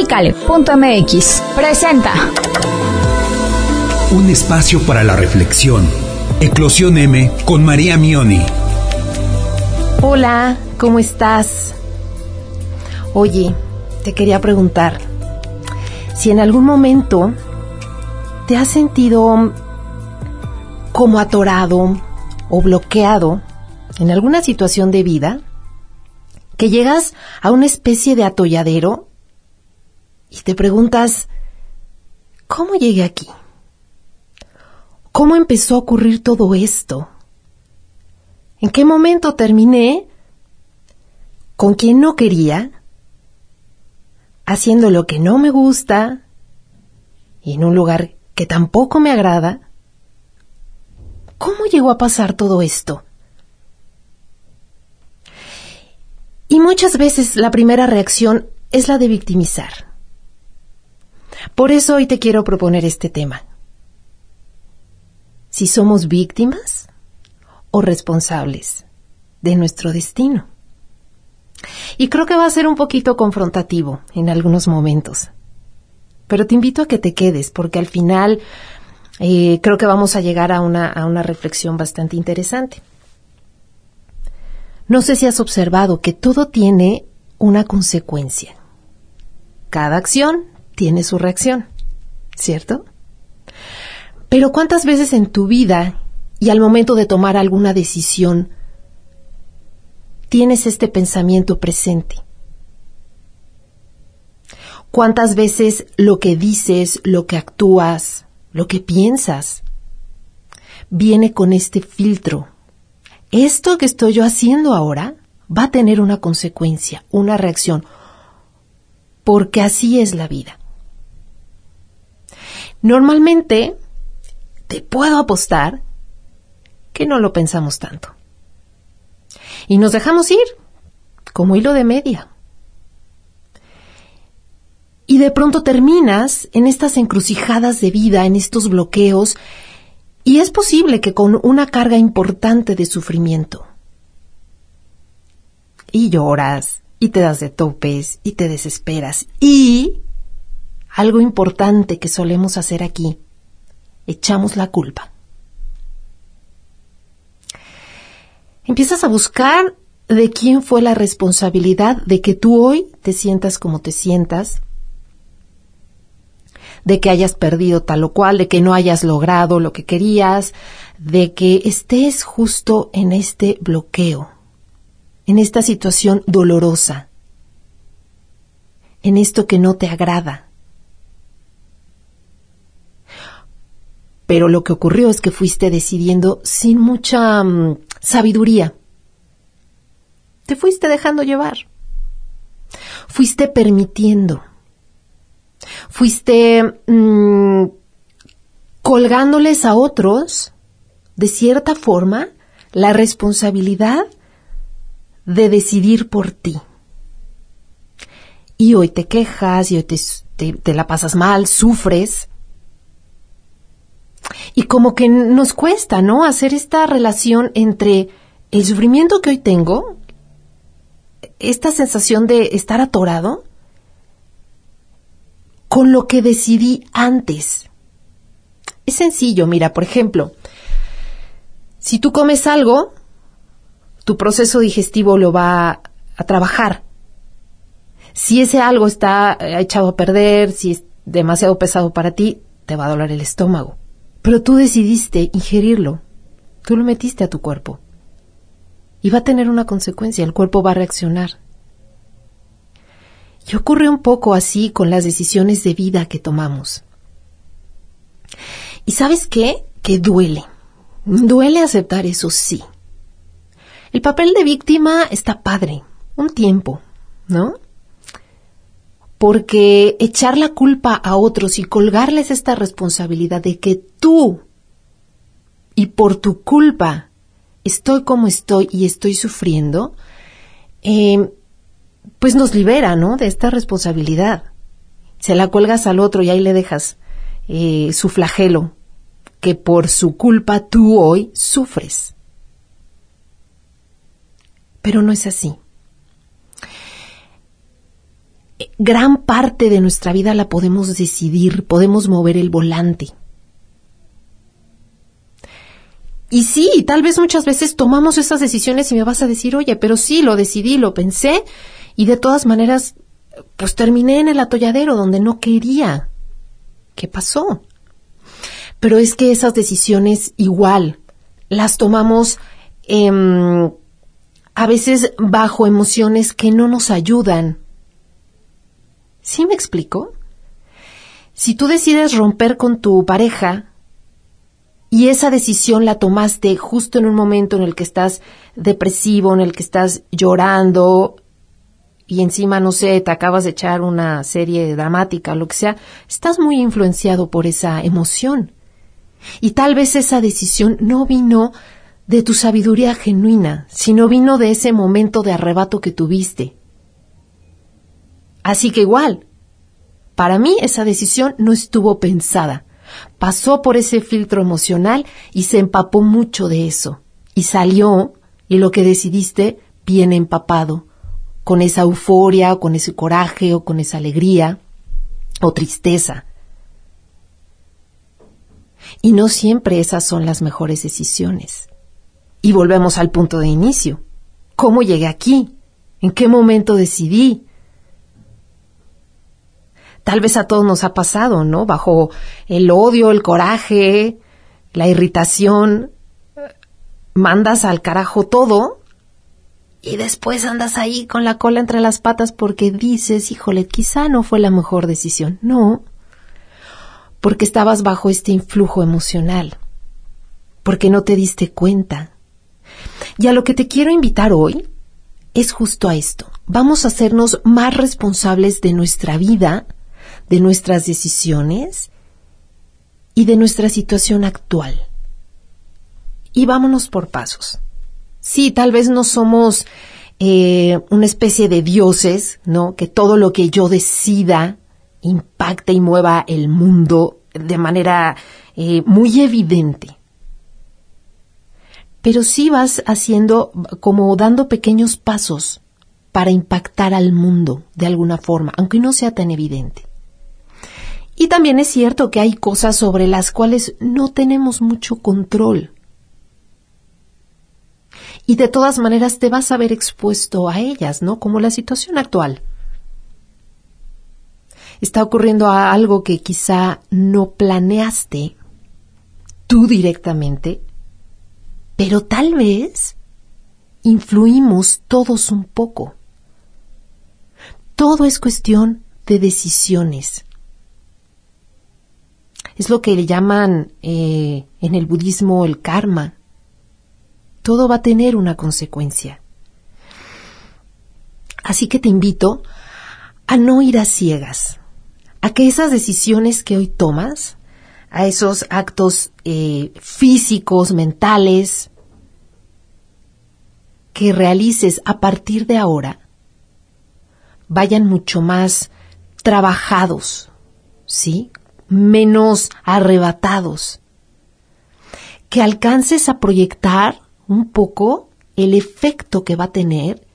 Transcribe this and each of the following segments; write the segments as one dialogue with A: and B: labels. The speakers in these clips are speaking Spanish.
A: Pícale.mx presenta
B: un espacio para la reflexión. Eclosión M con María Mioni.
C: Hola, ¿cómo estás? Oye, te quería preguntar si en algún momento te has sentido como atorado o bloqueado en alguna situación de vida, que llegas a una especie de atolladero y te preguntas, ¿cómo llegué aquí? ¿Cómo empezó a ocurrir todo esto? ¿En qué momento terminé con quien no quería, haciendo lo que no me gusta y en un lugar que tampoco me agrada? ¿Cómo llegó a pasar todo esto? Y muchas veces la primera reacción es la de victimizar. Por eso hoy te quiero proponer este tema. Si somos víctimas o responsables de nuestro destino. Y creo que va a ser un poquito confrontativo en algunos momentos. Pero te invito a que te quedes porque al final eh, creo que vamos a llegar a una, a una reflexión bastante interesante. No sé si has observado que todo tiene una consecuencia. Cada acción tiene su reacción, ¿cierto? Pero ¿cuántas veces en tu vida y al momento de tomar alguna decisión tienes este pensamiento presente? ¿Cuántas veces lo que dices, lo que actúas, lo que piensas, viene con este filtro? Esto que estoy yo haciendo ahora va a tener una consecuencia, una reacción, porque así es la vida. Normalmente, te puedo apostar que no lo pensamos tanto. Y nos dejamos ir, como hilo de media. Y de pronto terminas en estas encrucijadas de vida, en estos bloqueos, y es posible que con una carga importante de sufrimiento. Y lloras, y te das de topes, y te desesperas. Y algo importante que solemos hacer aquí, echamos la culpa. Empiezas a buscar de quién fue la responsabilidad de que tú hoy te sientas como te sientas, de que hayas perdido tal o cual, de que no hayas logrado lo que querías, de que estés justo en este bloqueo, en esta situación dolorosa, en esto que no te agrada. Pero lo que ocurrió es que fuiste decidiendo sin mucha mm, sabiduría. Te fuiste dejando llevar. Fuiste permitiendo fuiste mm, colgándoles a otros, de cierta forma, la responsabilidad de decidir por ti. Y hoy te quejas y hoy te, te la pasas mal, sufres. Y como que nos cuesta, ¿no? Hacer esta relación entre el sufrimiento que hoy tengo, esta sensación de estar atorado, con lo que decidí antes. Es sencillo, mira, por ejemplo, si tú comes algo, tu proceso digestivo lo va a trabajar. Si ese algo está eh, echado a perder, si es demasiado pesado para ti, te va a doler el estómago. Pero tú decidiste ingerirlo. Tú lo metiste a tu cuerpo. Y va a tener una consecuencia, el cuerpo va a reaccionar. Y ocurre un poco así con las decisiones de vida que tomamos. ¿Y sabes qué? Que duele. Duele aceptar eso, sí. El papel de víctima está padre, un tiempo, ¿no? Porque echar la culpa a otros y colgarles esta responsabilidad de que tú y por tu culpa estoy como estoy y estoy sufriendo, eh, pues nos libera, ¿no? De esta responsabilidad. Se la cuelgas al otro y ahí le dejas eh, su flagelo, que por su culpa tú hoy sufres. Pero no es así. Gran parte de nuestra vida la podemos decidir, podemos mover el volante. Y sí, tal vez muchas veces tomamos esas decisiones y me vas a decir, oye, pero sí, lo decidí, lo pensé, y de todas maneras, pues terminé en el atolladero donde no quería. ¿Qué pasó? Pero es que esas decisiones igual las tomamos em, a veces bajo emociones que no nos ayudan. ¿Sí me explico? Si tú decides romper con tu pareja y esa decisión la tomaste justo en un momento en el que estás depresivo, en el que estás llorando y encima, no sé, te acabas de echar una serie dramática, lo que sea, estás muy influenciado por esa emoción. Y tal vez esa decisión no vino de tu sabiduría genuina, sino vino de ese momento de arrebato que tuviste. Así que igual, para mí esa decisión no estuvo pensada. Pasó por ese filtro emocional y se empapó mucho de eso. Y salió, y lo que decidiste viene empapado, con esa euforia, o con ese coraje, o con esa alegría, o tristeza. Y no siempre esas son las mejores decisiones. Y volvemos al punto de inicio. ¿Cómo llegué aquí? ¿En qué momento decidí? Tal vez a todos nos ha pasado, ¿no? Bajo el odio, el coraje, la irritación, mandas al carajo todo y después andas ahí con la cola entre las patas porque dices, híjole, quizá no fue la mejor decisión. No, porque estabas bajo este influjo emocional, porque no te diste cuenta. Y a lo que te quiero invitar hoy es justo a esto. Vamos a hacernos más responsables de nuestra vida, de nuestras decisiones y de nuestra situación actual. Y vámonos por pasos. Sí, tal vez no somos eh, una especie de dioses, ¿no? Que todo lo que yo decida impacte y mueva el mundo de manera eh, muy evidente. Pero sí vas haciendo como dando pequeños pasos para impactar al mundo de alguna forma, aunque no sea tan evidente. Y también es cierto que hay cosas sobre las cuales no tenemos mucho control. Y de todas maneras te vas a ver expuesto a ellas, ¿no? Como la situación actual está ocurriendo algo que quizá no planeaste tú directamente, pero tal vez influimos todos un poco. Todo es cuestión de decisiones. Es lo que le llaman eh, en el budismo el karma. Todo va a tener una consecuencia. Así que te invito a no ir a ciegas, a que esas decisiones que hoy tomas, a esos actos eh, físicos, mentales, que realices a partir de ahora, vayan mucho más trabajados, ¿sí? Menos arrebatados. Que alcances a proyectar un poco el efecto que va a tener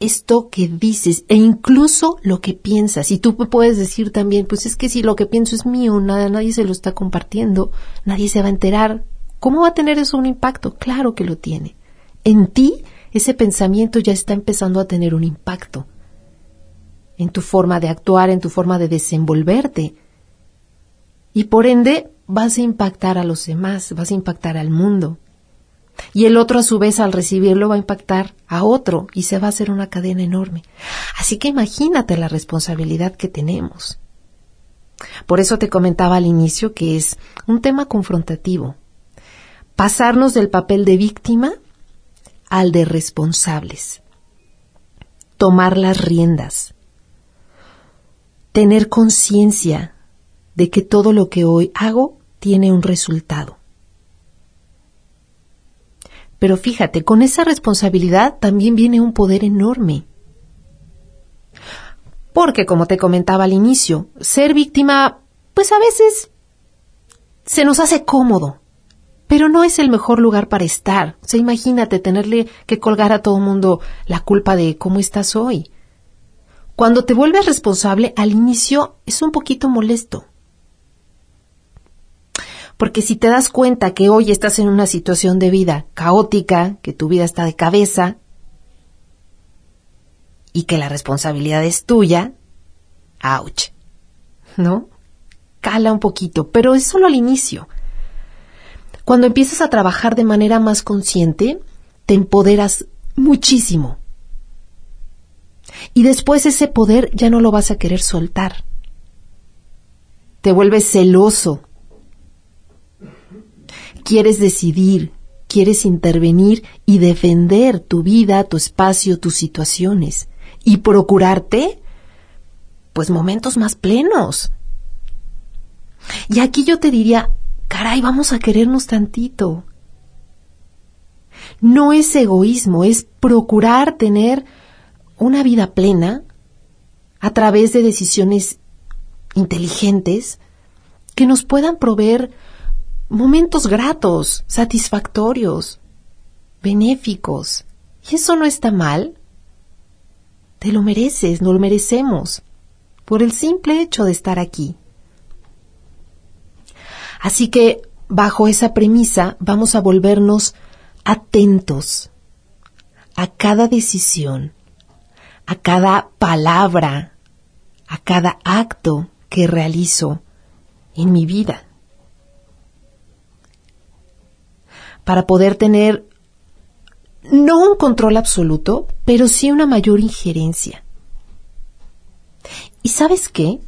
C: esto que dices e incluso lo que piensas. Y tú puedes decir también, pues es que si lo que pienso es mío, nada, nadie se lo está compartiendo, nadie se va a enterar. ¿Cómo va a tener eso un impacto? Claro que lo tiene. En ti ese pensamiento ya está empezando a tener un impacto. En tu forma de actuar, en tu forma de desenvolverte. Y por ende vas a impactar a los demás, vas a impactar al mundo. Y el otro a su vez al recibirlo va a impactar a otro y se va a hacer una cadena enorme. Así que imagínate la responsabilidad que tenemos. Por eso te comentaba al inicio que es un tema confrontativo. Pasarnos del papel de víctima al de responsables. Tomar las riendas. Tener conciencia de que todo lo que hoy hago tiene un resultado. Pero fíjate, con esa responsabilidad también viene un poder enorme. Porque, como te comentaba al inicio, ser víctima, pues a veces se nos hace cómodo, pero no es el mejor lugar para estar. O sea, imagínate tenerle que colgar a todo el mundo la culpa de cómo estás hoy. Cuando te vuelves responsable, al inicio es un poquito molesto. Porque si te das cuenta que hoy estás en una situación de vida caótica, que tu vida está de cabeza y que la responsabilidad es tuya, ouch, ¿no? Cala un poquito, pero es solo al inicio. Cuando empiezas a trabajar de manera más consciente, te empoderas muchísimo. Y después ese poder ya no lo vas a querer soltar. Te vuelves celoso. Quieres decidir, quieres intervenir y defender tu vida, tu espacio, tus situaciones. Y procurarte, pues, momentos más plenos. Y aquí yo te diría, caray, vamos a querernos tantito. No es egoísmo, es procurar tener una vida plena a través de decisiones inteligentes que nos puedan proveer momentos gratos, satisfactorios, benéficos. Y eso no está mal. Te lo mereces, no lo merecemos, por el simple hecho de estar aquí. Así que, bajo esa premisa, vamos a volvernos atentos a cada decisión, a cada palabra, a cada acto que realizo en mi vida. Para poder tener no un control absoluto, pero sí una mayor injerencia. ¿Y sabes qué?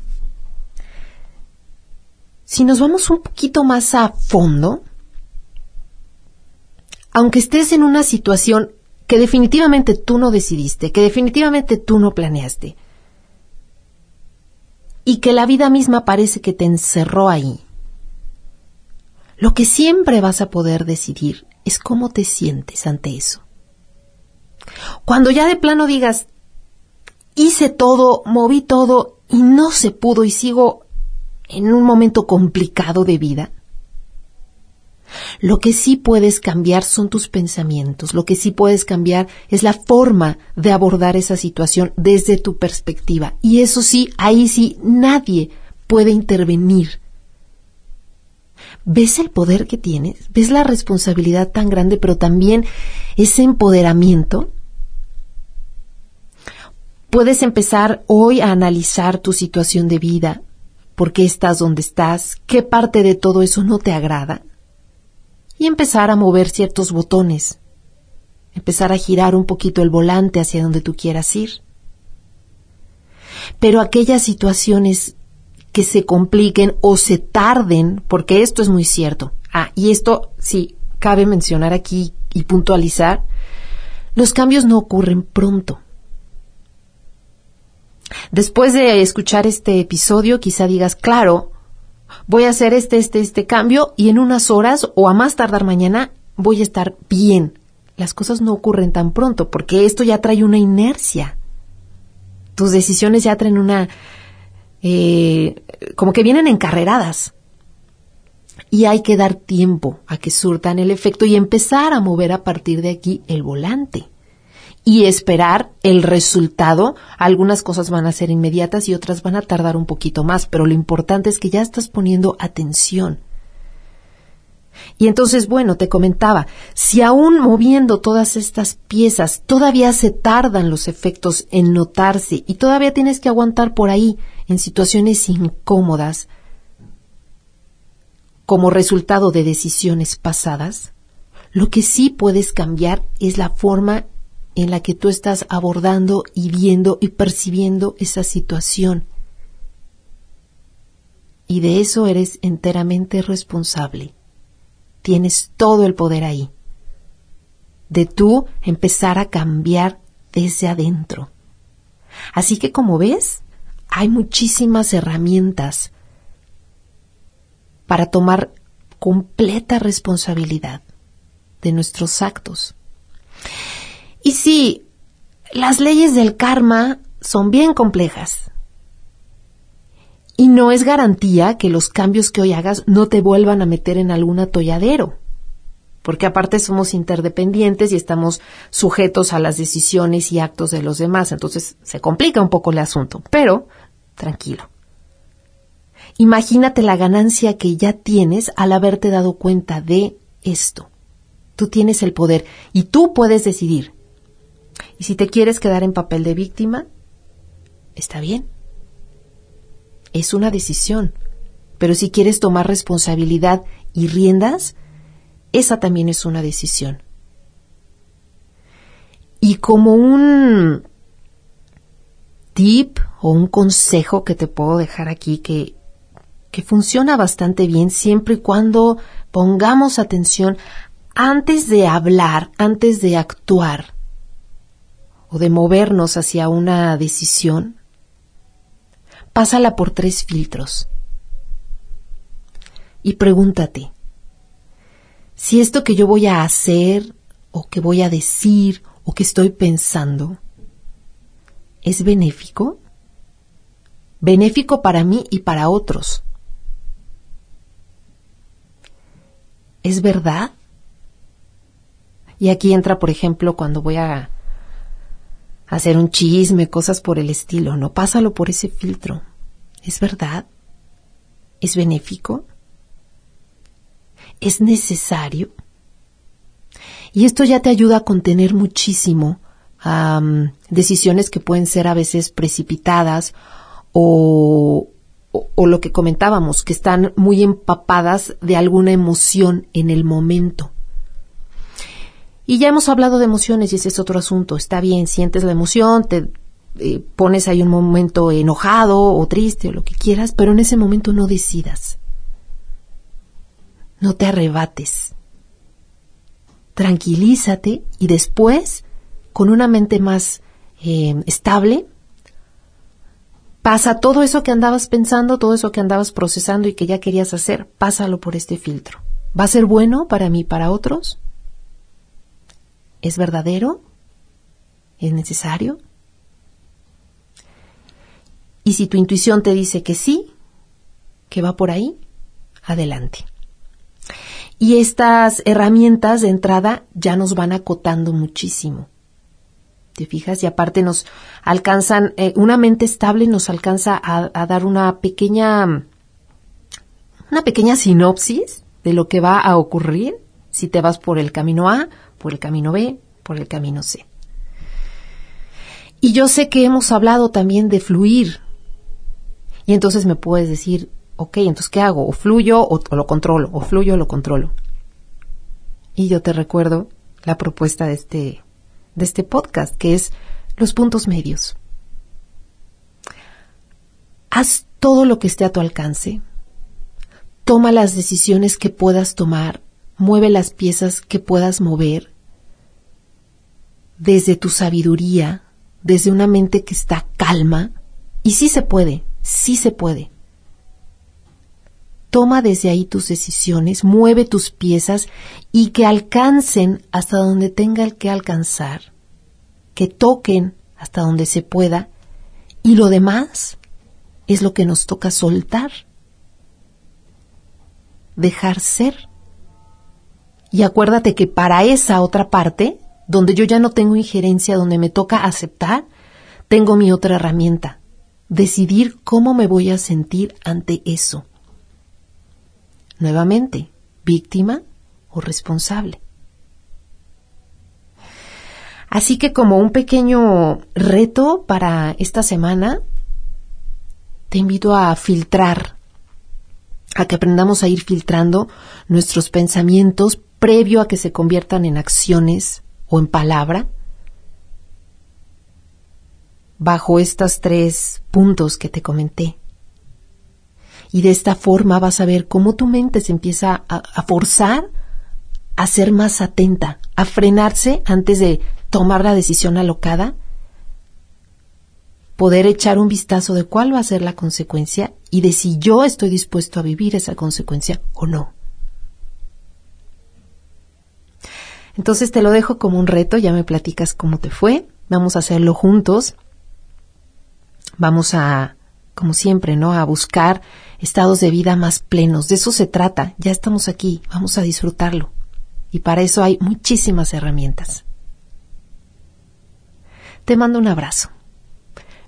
C: Si nos vamos un poquito más a fondo, aunque estés en una situación que definitivamente tú no decidiste, que definitivamente tú no planeaste, y que la vida misma parece que te encerró ahí, lo que siempre vas a poder decidir es cómo te sientes ante eso. Cuando ya de plano digas, hice todo, moví todo y no se pudo y sigo en un momento complicado de vida, lo que sí puedes cambiar son tus pensamientos, lo que sí puedes cambiar es la forma de abordar esa situación desde tu perspectiva. Y eso sí, ahí sí nadie puede intervenir. ¿Ves el poder que tienes? ¿Ves la responsabilidad tan grande, pero también ese empoderamiento? Puedes empezar hoy a analizar tu situación de vida, por qué estás donde estás, qué parte de todo eso no te agrada, y empezar a mover ciertos botones, empezar a girar un poquito el volante hacia donde tú quieras ir. Pero aquellas situaciones que se compliquen o se tarden, porque esto es muy cierto. Ah, y esto sí, cabe mencionar aquí y puntualizar, los cambios no ocurren pronto. Después de escuchar este episodio, quizá digas, claro, voy a hacer este, este, este cambio y en unas horas o a más tardar mañana voy a estar bien. Las cosas no ocurren tan pronto porque esto ya trae una inercia. Tus decisiones ya traen una... Eh, como que vienen encarreradas. Y hay que dar tiempo a que surtan el efecto y empezar a mover a partir de aquí el volante y esperar el resultado. Algunas cosas van a ser inmediatas y otras van a tardar un poquito más, pero lo importante es que ya estás poniendo atención. Y entonces, bueno, te comentaba, si aún moviendo todas estas piezas todavía se tardan los efectos en notarse y todavía tienes que aguantar por ahí en situaciones incómodas como resultado de decisiones pasadas, lo que sí puedes cambiar es la forma en la que tú estás abordando y viendo y percibiendo esa situación. Y de eso eres enteramente responsable. Tienes todo el poder ahí. De tú empezar a cambiar desde adentro. Así que como ves, hay muchísimas herramientas para tomar completa responsabilidad de nuestros actos. Y sí, las leyes del karma son bien complejas. Y no es garantía que los cambios que hoy hagas no te vuelvan a meter en algún atolladero. Porque aparte somos interdependientes y estamos sujetos a las decisiones y actos de los demás, entonces se complica un poco el asunto, pero tranquilo. Imagínate la ganancia que ya tienes al haberte dado cuenta de esto. Tú tienes el poder y tú puedes decidir. Y si te quieres quedar en papel de víctima, está bien. Es una decisión. Pero si quieres tomar responsabilidad y riendas, esa también es una decisión. Y como un tip o un consejo que te puedo dejar aquí que, que funciona bastante bien siempre y cuando pongamos atención antes de hablar, antes de actuar o de movernos hacia una decisión, pásala por tres filtros y pregúntate, si esto que yo voy a hacer o que voy a decir o que estoy pensando es benéfico, benéfico para mí y para otros. ¿Es verdad? Y aquí entra, por ejemplo, cuando voy a hacer un chisme, cosas por el estilo, no pásalo por ese filtro. ¿Es verdad? ¿Es benéfico? ¿Es necesario? Y esto ya te ayuda a contener muchísimo decisiones que pueden ser a veces precipitadas o, lo que comentábamos, que están muy empapadas de alguna emoción en el momento. Y ya hemos hablado de emociones y ese es otro asunto. Está bien, sientes la emoción, te eh, pones ahí un momento enojado o triste o lo que quieras, pero en ese momento no decidas. No te arrebates. Tranquilízate y después, con una mente más eh, estable, pasa todo eso que andabas pensando, todo eso que andabas procesando y que ya querías hacer, pásalo por este filtro. ¿Va a ser bueno para mí y para otros? ¿Es verdadero? ¿Es necesario? Y si tu intuición te dice que sí, que va por ahí, adelante. Y estas herramientas de entrada ya nos van acotando muchísimo. ¿Te fijas? Y aparte nos alcanzan, eh, una mente estable nos alcanza a, a dar una pequeña, una pequeña sinopsis de lo que va a ocurrir si te vas por el camino A, por el camino B, por el camino C. Y yo sé que hemos hablado también de fluir. Y entonces me puedes decir, ok, entonces ¿qué hago? O fluyo o, lo controlo, o fluyo o lo controlo. Y yo te recuerdo la propuesta de este, de este podcast, que es los puntos medios. Haz todo lo que esté a tu alcance. Toma las decisiones que puedas tomar. Mueve las piezas que puedas mover. Desde tu sabiduría, desde una mente que está calma. Y sí se puede, sí se puede. Toma desde ahí tus decisiones, mueve tus piezas y que alcancen hasta donde tenga que alcanzar, que toquen hasta donde se pueda y lo demás es lo que nos toca soltar, dejar ser. Y acuérdate que para esa otra parte, donde yo ya no tengo injerencia, donde me toca aceptar, tengo mi otra herramienta, decidir cómo me voy a sentir ante eso. Nuevamente, víctima o responsable. Así que como un pequeño reto para esta semana, te invito a filtrar, a que aprendamos a ir filtrando nuestros pensamientos previo a que se conviertan en acciones o en palabra, bajo estos tres puntos que te comenté. Y de esta forma vas a ver cómo tu mente se empieza a, forzar a ser más atenta, a frenarse antes de tomar la decisión alocada, poder echar un vistazo de cuál va a ser la consecuencia y de si yo estoy dispuesto a vivir esa consecuencia o no. Entonces te lo dejo como un reto, ya me platicas cómo te fue, vamos a hacerlo juntos, vamos a, como siempre, ¿no? A buscar estados de vida más plenos. De eso se trata. Ya estamos aquí. Vamos a disfrutarlo. y para eso hay muchísimas herramientas. Te mando un abrazo.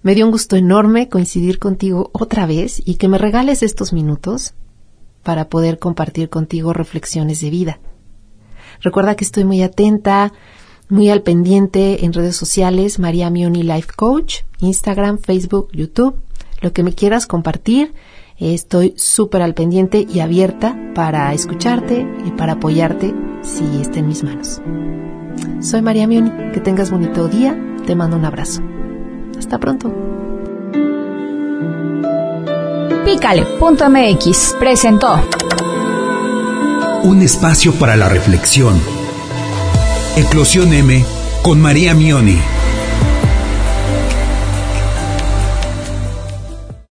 C: Me dio un gusto enorme coincidir contigo otra vez y que me regales estos minutos para poder compartir contigo reflexiones de vida. Recuerda que estoy muy atenta, muy al pendiente en redes sociales, María Mioni Life Coach, Instagram, Facebook, YouTube, lo que me quieras compartir. Estoy súper al pendiente y abierta para escucharte y para apoyarte si está en mis manos. Soy María Mioni, que tengas bonito día, te mando un abrazo. Hasta pronto.
A: Pícale.mx presentó
B: un espacio para la reflexión. Eclosión M con María Mioni.